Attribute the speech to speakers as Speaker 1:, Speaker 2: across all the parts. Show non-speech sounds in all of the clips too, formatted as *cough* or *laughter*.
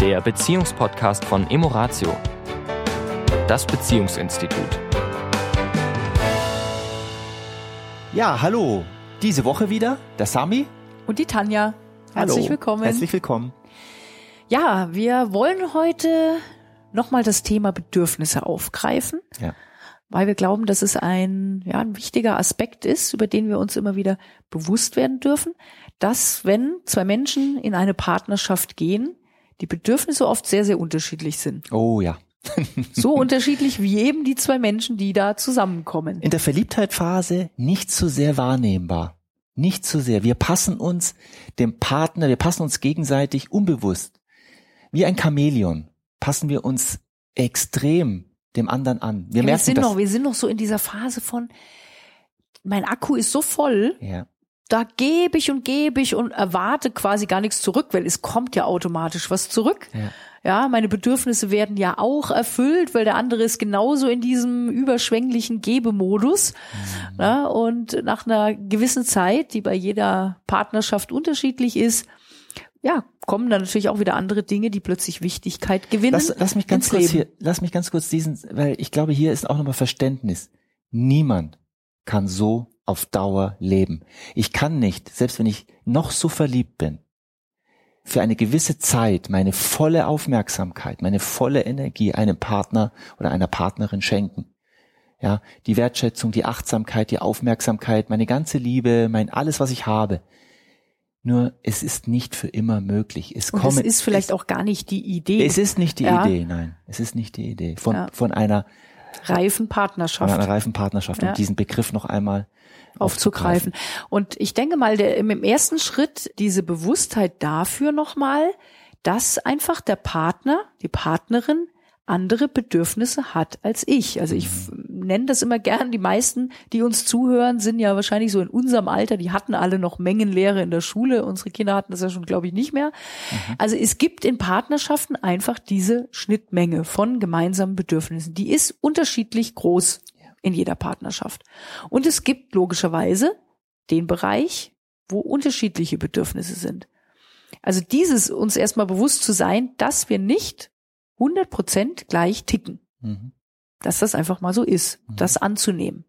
Speaker 1: der Beziehungspodcast von Emoratio, das Beziehungsinstitut.
Speaker 2: Ja, hallo. Diese Woche wieder der Sami.
Speaker 3: Und die Tanja. Herzlich
Speaker 2: hallo.
Speaker 3: willkommen.
Speaker 2: Herzlich willkommen.
Speaker 3: Ja, wir wollen heute nochmal das Thema Bedürfnisse aufgreifen.
Speaker 2: Ja.
Speaker 3: Weil wir glauben, dass es ein, ja, ein wichtiger Aspekt ist, über den wir uns immer wieder bewusst werden dürfen, dass wenn zwei Menschen in eine Partnerschaft gehen, die Bedürfnisse oft sehr, sehr unterschiedlich sind.
Speaker 2: Oh ja.
Speaker 3: so unterschiedlich wie eben die zwei Menschen, die da zusammenkommen.
Speaker 2: In der Verliebtheitphase nicht so sehr wahrnehmbar. Nicht so sehr. Wir passen uns dem Partner, wir passen uns gegenseitig unbewusst. Wie ein Chamäleon passen wir uns extrem dem anderen an. Wir
Speaker 3: ja,
Speaker 2: merken
Speaker 3: wir sind
Speaker 2: das.
Speaker 3: noch, wir sind noch so in dieser Phase von, mein Akku ist so voll,
Speaker 2: ja.
Speaker 3: Da gebe ich und gebe ich und erwarte quasi gar nichts zurück, weil es kommt ja automatisch was zurück.
Speaker 2: Ja.
Speaker 3: Ja, meine Bedürfnisse werden ja auch erfüllt, weil der andere ist genauso in diesem überschwänglichen Gebemodus. Mhm. Ja, und nach einer gewissen Zeit, die bei jeder Partnerschaft unterschiedlich ist, ja, kommen dann natürlich auch wieder andere Dinge, die plötzlich Wichtigkeit gewinnen.
Speaker 2: Lass, lass mich ganz kurz hier, lass mich ganz kurz diesen, weil ich glaube, hier ist auch nochmal Verständnis. Niemand kann so auf Dauer leben. Ich kann nicht, selbst wenn ich noch so verliebt bin, für eine gewisse Zeit meine volle Aufmerksamkeit, meine volle Energie einem Partner oder einer Partnerin schenken. Ja, die Wertschätzung, die Achtsamkeit, die Aufmerksamkeit, meine ganze Liebe, mein alles, was ich habe. Nur es ist nicht für immer möglich. Es kommen,
Speaker 3: es ist vielleicht
Speaker 2: es,
Speaker 3: auch gar nicht die Idee.
Speaker 2: Es ist nicht die
Speaker 3: ja.
Speaker 2: Idee, nein. Es ist nicht die Idee von
Speaker 3: Ja.
Speaker 2: von einer
Speaker 3: reifen
Speaker 2: von
Speaker 3: Partnerschaft.
Speaker 2: einer reifen Partnerschaft,
Speaker 3: Ja.
Speaker 2: um diesen Begriff noch einmal
Speaker 3: aufzugreifen. Und ich denke mal, der, im ersten Schritt diese Bewusstheit dafür nochmal, dass einfach der Partner, die Partnerin andere Bedürfnisse hat als ich. Also ich f- nenne das immer gern, die meisten, die uns zuhören, sind ja wahrscheinlich so in unserem Alter, die hatten alle noch Mengenlehre in der Schule. Unsere Kinder hatten das ja schon, glaube ich, nicht mehr. Also es gibt in Partnerschaften einfach diese Schnittmenge von gemeinsamen Bedürfnissen. Die ist unterschiedlich groß in jeder Partnerschaft. Und es gibt logischerweise den Bereich, wo unterschiedliche Bedürfnisse sind. Also dieses uns erstmal bewusst zu sein, dass wir nicht 100 Prozent gleich ticken.
Speaker 2: Mhm.
Speaker 3: Dass das einfach mal so ist, das anzunehmen.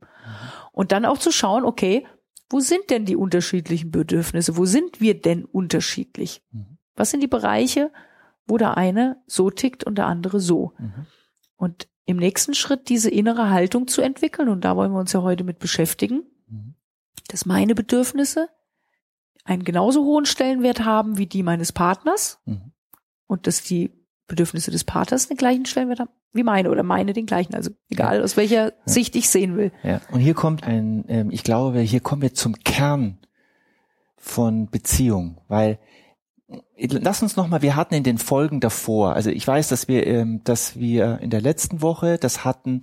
Speaker 3: Und dann auch zu schauen, okay, wo sind denn die unterschiedlichen Bedürfnisse? Wo sind wir denn unterschiedlich?
Speaker 2: Mhm.
Speaker 3: Was sind die Bereiche, wo der eine so tickt und der andere so?
Speaker 2: Mhm.
Speaker 3: Und im nächsten Schritt diese innere Haltung zu entwickeln, und da wollen wir uns ja heute mit beschäftigen,
Speaker 2: Mhm.
Speaker 3: dass meine Bedürfnisse einen genauso hohen Stellenwert haben wie die meines Partners
Speaker 2: Mhm.
Speaker 3: und dass die Bedürfnisse des Partners den gleichen Stellenwert haben wie meine oder meine den gleichen. Also egal aus welcher Sicht ich sehen will.
Speaker 2: Ja. Und hier kommt ein, ähm, ich glaube, hier kommen wir zum Kern von Beziehung, weil äh, lass uns noch mal, wir hatten in den Folgen davor, also ich weiß, dass wir, ähm, dass wir in der letzten Woche das hatten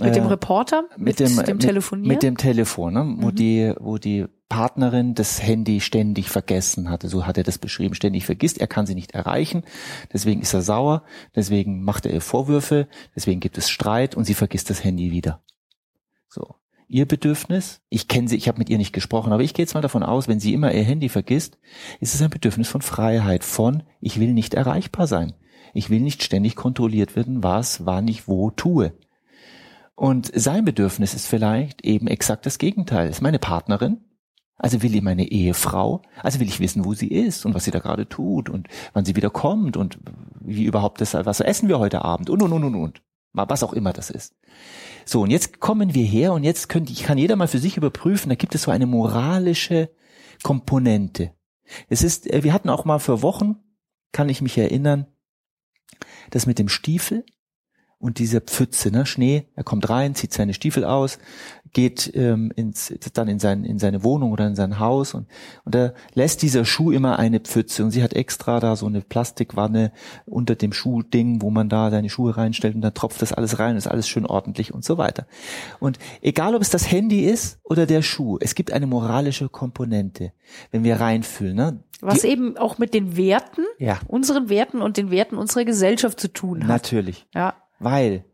Speaker 3: Mit dem
Speaker 2: äh,
Speaker 3: Reporter, mit, dem,
Speaker 2: mit,
Speaker 3: Telefonieren.
Speaker 2: Mit dem Telefon, ne? wo
Speaker 3: Mhm.
Speaker 2: die, wo die Partnerin das Handy ständig vergessen hatte. So hat er das beschrieben, ständig vergisst. Er kann sie nicht erreichen. Deswegen ist er sauer. Deswegen macht er ihr Vorwürfe. Deswegen gibt es Streit und sie vergisst das Handy wieder. So. Ihr Bedürfnis, ich kenne sie, ich habe mit ihr nicht gesprochen, aber ich gehe jetzt mal davon aus, wenn sie immer ihr Handy vergisst, ist es ein Bedürfnis von Freiheit, von ich will nicht erreichbar sein. Ich will nicht ständig kontrolliert werden, was, wann ich wo tue. Und sein Bedürfnis ist vielleicht eben exakt das Gegenteil. Ist meine Partnerin, also will ich meine Ehefrau, also will ich wissen, wo sie ist und was sie da gerade tut und wann sie wieder kommt und wie überhaupt das, was essen wir heute Abend und und und und und. Was auch immer das ist. So, und jetzt kommen wir her und jetzt könnte, ich kann jeder mal für sich überprüfen, da gibt es so eine moralische Komponente. Es ist, äh, wir hatten auch mal für Wochen, kann ich mich erinnern, das mit dem Stiefel und dieser Pfütze, ne, Schnee, er kommt rein, zieht seine Stiefel aus, geht ähm, ins, dann in, sein, in seine Wohnung oder in sein Haus und, und da lässt dieser Schuh immer eine Pfütze und sie hat extra da so eine Plastikwanne unter dem Schuhding, wo man da seine Schuhe reinstellt und dann tropft das alles rein, ist alles schön ordentlich und so weiter. Und egal, ob es das Handy ist oder der Schuh, es gibt eine moralische Komponente, wenn wir reinfühlen. Ne?
Speaker 3: Was
Speaker 2: Die-
Speaker 3: eben auch mit den Werten,
Speaker 2: Ja.
Speaker 3: unseren Werten und den Werten unserer Gesellschaft zu tun hat.
Speaker 2: Natürlich,
Speaker 3: Ja.
Speaker 2: Weil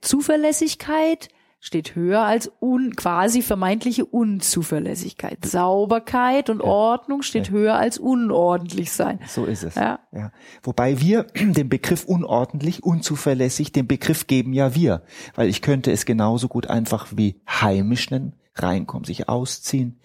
Speaker 3: Zuverlässigkeit, steht höher als un, quasi vermeintliche Unzuverlässigkeit. Sauberkeit und
Speaker 2: Ja.
Speaker 3: Ordnung steht
Speaker 2: Ja.
Speaker 3: höher als unordentlich sein.
Speaker 2: So ist es.
Speaker 3: Ja.
Speaker 2: Ja. Wobei wir *clears throat* den Begriff unordentlich, unzuverlässig, den Begriff geben ja wir. Weil ich könnte es genauso gut einfach wie heimisch nennen, reinkommen, sich ausziehen.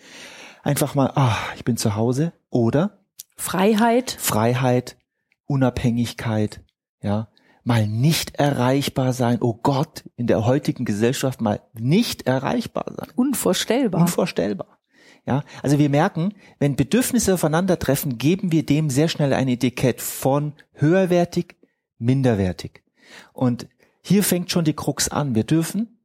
Speaker 2: Einfach mal, ah, ich bin zu Hause. Oder
Speaker 3: Freiheit,
Speaker 2: Freiheit, Unabhängigkeit, ja, mal nicht erreichbar sein. Oh Gott, in der heutigen Gesellschaft mal nicht erreichbar sein.
Speaker 3: unvorstellbar.
Speaker 2: Unvorstellbar. Ja, also wir merken, wenn Bedürfnisse aufeinandertreffen, geben wir dem sehr schnell ein Etikett von höherwertig, minderwertig. Und hier fängt schon die Krux an. Wir dürfen,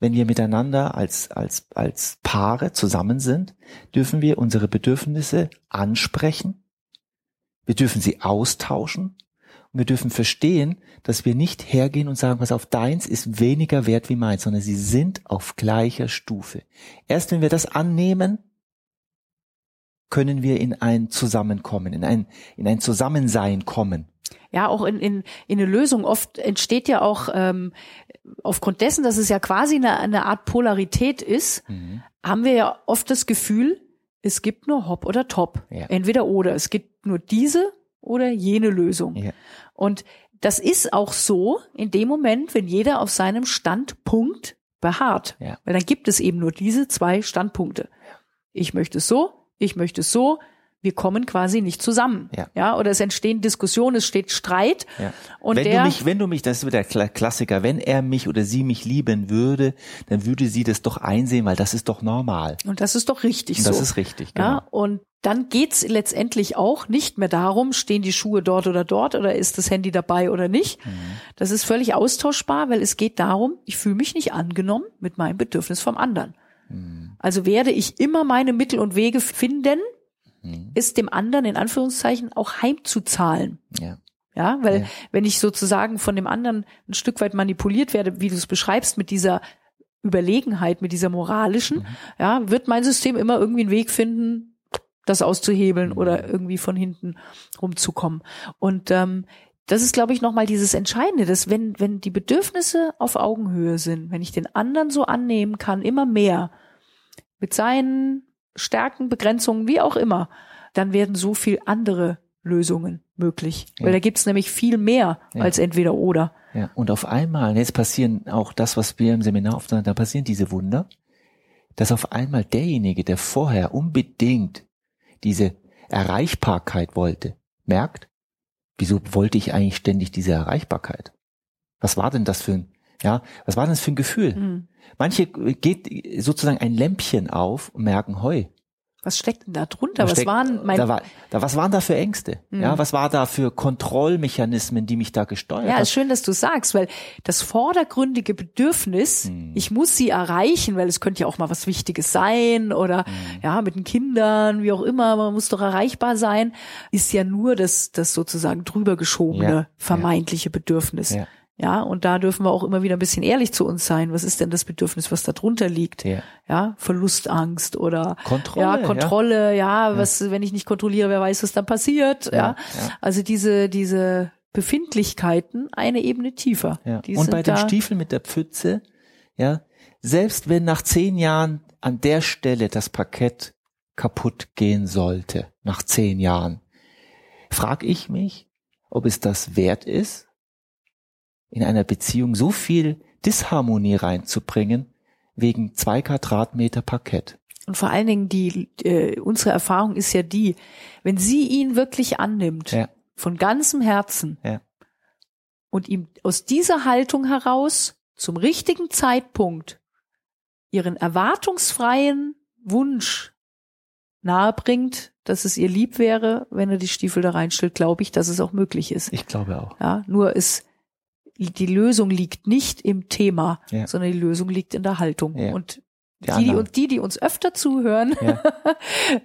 Speaker 2: wenn wir miteinander als, als, als Paare zusammen sind, dürfen wir unsere Bedürfnisse ansprechen. Wir dürfen sie austauschen. Und wir dürfen verstehen, dass wir nicht hergehen und sagen, was auf deins ist weniger wert wie meins, sondern sie sind auf gleicher Stufe. Erst wenn wir das annehmen, können wir in ein Zusammenkommen, in ein, in ein Zusammensein kommen.
Speaker 3: Ja, auch in, in, in eine Lösung. Oft entsteht ja auch ähm, aufgrund dessen, dass es ja quasi eine, eine Art Polarität ist, haben wir ja oft das Gefühl, es gibt nur Hop oder Top.
Speaker 2: Ja.
Speaker 3: Entweder oder. Es gibt nur diese oder jene Lösung.
Speaker 2: Ja.
Speaker 3: Und das ist auch so in dem Moment, wenn jeder auf seinem Standpunkt beharrt.
Speaker 2: Ja.
Speaker 3: Weil dann gibt es eben nur diese zwei Standpunkte. Ich möchte es so, ich möchte es so. Wir kommen quasi nicht zusammen.
Speaker 2: Ja.
Speaker 3: ja oder es entstehen Diskussionen, es steht Streit.
Speaker 2: Ja.
Speaker 3: Und
Speaker 2: wenn
Speaker 3: der,
Speaker 2: du mich, wenn du mich, das ist wieder der Kla- Klassiker, wenn er mich oder sie mich lieben würde, dann würde sie das doch einsehen, weil das ist doch normal.
Speaker 3: und das ist doch richtig
Speaker 2: Und
Speaker 3: so.
Speaker 2: das ist richtig, genau.
Speaker 3: Ja, und dann geht's letztendlich auch nicht mehr darum, stehen die Schuhe dort oder dort oder ist das Handy dabei oder nicht.
Speaker 2: Mhm.
Speaker 3: Das ist völlig austauschbar, weil es geht darum, ich fühle mich nicht angenommen mit meinem Bedürfnis vom anderen.
Speaker 2: Mhm.
Speaker 3: Also werde ich immer meine Mittel und Wege finden,
Speaker 2: Mhm.
Speaker 3: ist dem anderen in Anführungszeichen auch heimzuzahlen.
Speaker 2: Ja.
Speaker 3: Ja, weil
Speaker 2: Ja.
Speaker 3: wenn ich sozusagen von dem anderen ein Stück weit manipuliert werde, wie du es beschreibst, mit dieser Überlegenheit, mit dieser moralischen,
Speaker 2: Mhm.
Speaker 3: ja, wird mein System immer irgendwie einen Weg finden, das auszuhebeln
Speaker 2: Mhm.
Speaker 3: oder irgendwie von hinten rumzukommen. Und ähm, das ist, glaube ich, nochmal dieses Entscheidende, dass wenn, wenn die Bedürfnisse auf Augenhöhe sind, wenn ich den anderen so annehmen kann, immer mehr, mit seinen Stärken, Begrenzungen, wie auch immer, dann werden so viel andere Lösungen möglich.
Speaker 2: Ja.
Speaker 3: Weil da gibt's nämlich viel mehr
Speaker 2: Ja.
Speaker 3: als entweder oder.
Speaker 2: Ja, und auf einmal, jetzt passieren auch das, was wir im Seminar oft sagen, da passieren diese Wunder, dass auf einmal derjenige, der vorher unbedingt diese Erreichbarkeit wollte, merkt, wieso wollte ich eigentlich ständig diese Erreichbarkeit? Was war denn das für ein, ja, was war denn das für ein Gefühl?
Speaker 3: Hm.
Speaker 2: Manche geht sozusagen ein Lämpchen auf und merken, heu,
Speaker 3: Was steckt denn da drunter? Was
Speaker 2: steckt-
Speaker 3: waren mein
Speaker 2: da war, da, was waren da für Ängste?
Speaker 3: Mhm.
Speaker 2: Ja, was war da für Kontrollmechanismen, die mich da gesteuert
Speaker 3: Ja,
Speaker 2: haben?
Speaker 3: ist schön, dass du sagst, weil das vordergründige Bedürfnis,
Speaker 2: Hm.
Speaker 3: ich muss sie erreichen, weil es könnte ja auch mal was Wichtiges sein oder
Speaker 2: Hm.
Speaker 3: ja, mit den Kindern, wie auch immer, man muss doch erreichbar sein, ist ja nur das, das sozusagen drüber geschobene,
Speaker 2: Ja,
Speaker 3: vermeintliche Bedürfnis.
Speaker 2: Ja.
Speaker 3: Ja, und da dürfen wir auch immer wieder ein bisschen ehrlich zu uns sein. Was ist denn das Bedürfnis, was da drunter liegt?
Speaker 2: Ja.
Speaker 3: Ja, Verlustangst oder
Speaker 2: Kontrolle,
Speaker 3: ja,
Speaker 2: ja.
Speaker 3: Kontrolle, ja, was, wenn ich nicht kontrolliere, wer weiß, was dann passiert, ja.
Speaker 2: Ja, ja.
Speaker 3: Also diese, diese Befindlichkeiten eine Ebene tiefer.
Speaker 2: Ja.
Speaker 3: Die
Speaker 2: Und bei den
Speaker 3: da,
Speaker 2: Stiefeln mit der Pfütze, ja, selbst wenn nach zehn Jahren an der Stelle das Parkett kaputt gehen sollte, nach zehn Jahren, frage ich mich, ob es das wert ist, in einer Beziehung so viel Disharmonie reinzubringen, wegen zwei Quadratmeter Parkett.
Speaker 3: Und vor allen Dingen die, äh, unsere Erfahrung ist ja die, wenn sie ihn wirklich annimmt,
Speaker 2: Ja.
Speaker 3: von ganzem Herzen,
Speaker 2: Ja.
Speaker 3: und ihm aus dieser Haltung heraus zum richtigen Zeitpunkt ihren erwartungsfreien Wunsch nahebringt, dass es ihr lieb wäre, wenn er die Stiefel da reinstellt, glaube ich, dass es auch möglich ist.
Speaker 2: Ich glaube auch.
Speaker 3: Ja, nur ist die Lösung liegt nicht im Thema,
Speaker 2: Ja.
Speaker 3: sondern die Lösung liegt in der Haltung.
Speaker 2: Ja.
Speaker 3: Und
Speaker 2: Die
Speaker 3: die, die, die, die uns öfter zuhören,
Speaker 2: Ja.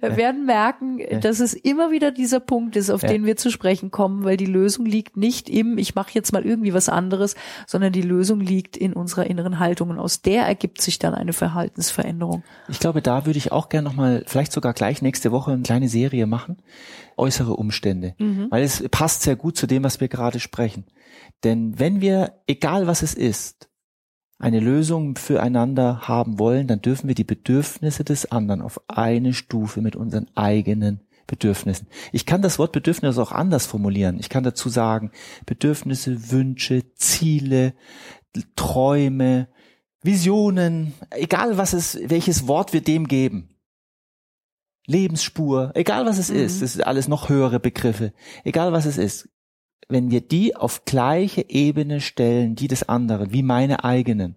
Speaker 2: *laughs*
Speaker 3: werden merken, dass es immer wieder dieser Punkt ist, auf
Speaker 2: Ja.
Speaker 3: den wir zu sprechen kommen, weil die Lösung liegt nicht im, ich mache jetzt mal irgendwie was anderes, sondern die Lösung liegt in unserer inneren Haltung und aus der ergibt sich dann eine Verhaltensveränderung.
Speaker 2: Ich glaube, da würde ich auch gerne nochmal, vielleicht sogar gleich nächste Woche eine kleine Serie machen. Äußere Umstände. Weil es passt sehr gut zu dem, was wir gerade sprechen. Denn wenn wir, egal was es ist, eine Lösung füreinander haben wollen, dann dürfen wir die Bedürfnisse des anderen auf eine Stufe mit unseren eigenen Bedürfnissen. Ich kann das Wort Bedürfnis auch anders formulieren. Ich kann dazu sagen, Bedürfnisse, Wünsche, Ziele, Träume, Visionen, egal was es, welches Wort wir dem geben. Lebensspur, egal was es mhm. ist, das sind alles noch höhere Begriffe, egal was es ist wenn wir die auf gleiche Ebene stellen, die des anderen, wie meine eigenen.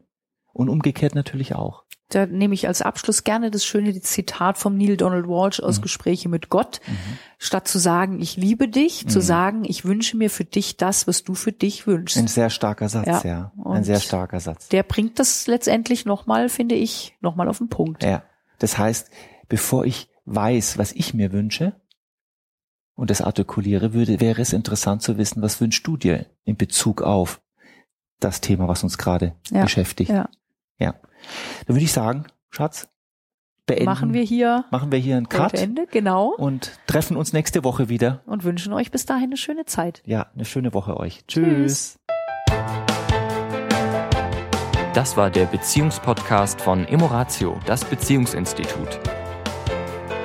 Speaker 2: Und umgekehrt natürlich auch.
Speaker 3: Da nehme ich als Abschluss gerne das schöne Zitat vom Neil Donald Walsh aus mhm. Gespräche mit Gott. Mhm. Statt zu sagen, ich liebe dich, mhm. zu sagen, ich wünsche mir für dich das, was du für dich wünschst.
Speaker 2: Ein sehr starker Satz, ja. ja. Ein sehr starker Satz.
Speaker 3: Der bringt das letztendlich nochmal, finde ich, nochmal auf den Punkt.
Speaker 2: Ja. Das heißt, bevor ich weiß, was ich mir wünsche, und das artikuliere, würde, wäre es interessant zu wissen, was wünschst du dir in Bezug auf das Thema, was uns gerade ja, beschäftigt. Ja. ja. Dann würde ich sagen, Schatz, beenden.
Speaker 3: Machen wir hier.
Speaker 2: Machen wir hier einen Cut.
Speaker 3: Ende, genau.
Speaker 2: Und treffen uns nächste Woche wieder.
Speaker 3: Und wünschen euch bis dahin eine schöne Zeit.
Speaker 2: Ja, eine schöne Woche euch. Tschüss. Tschüss.
Speaker 1: Das war der Beziehungspodcast von Emoratio, das Beziehungsinstitut.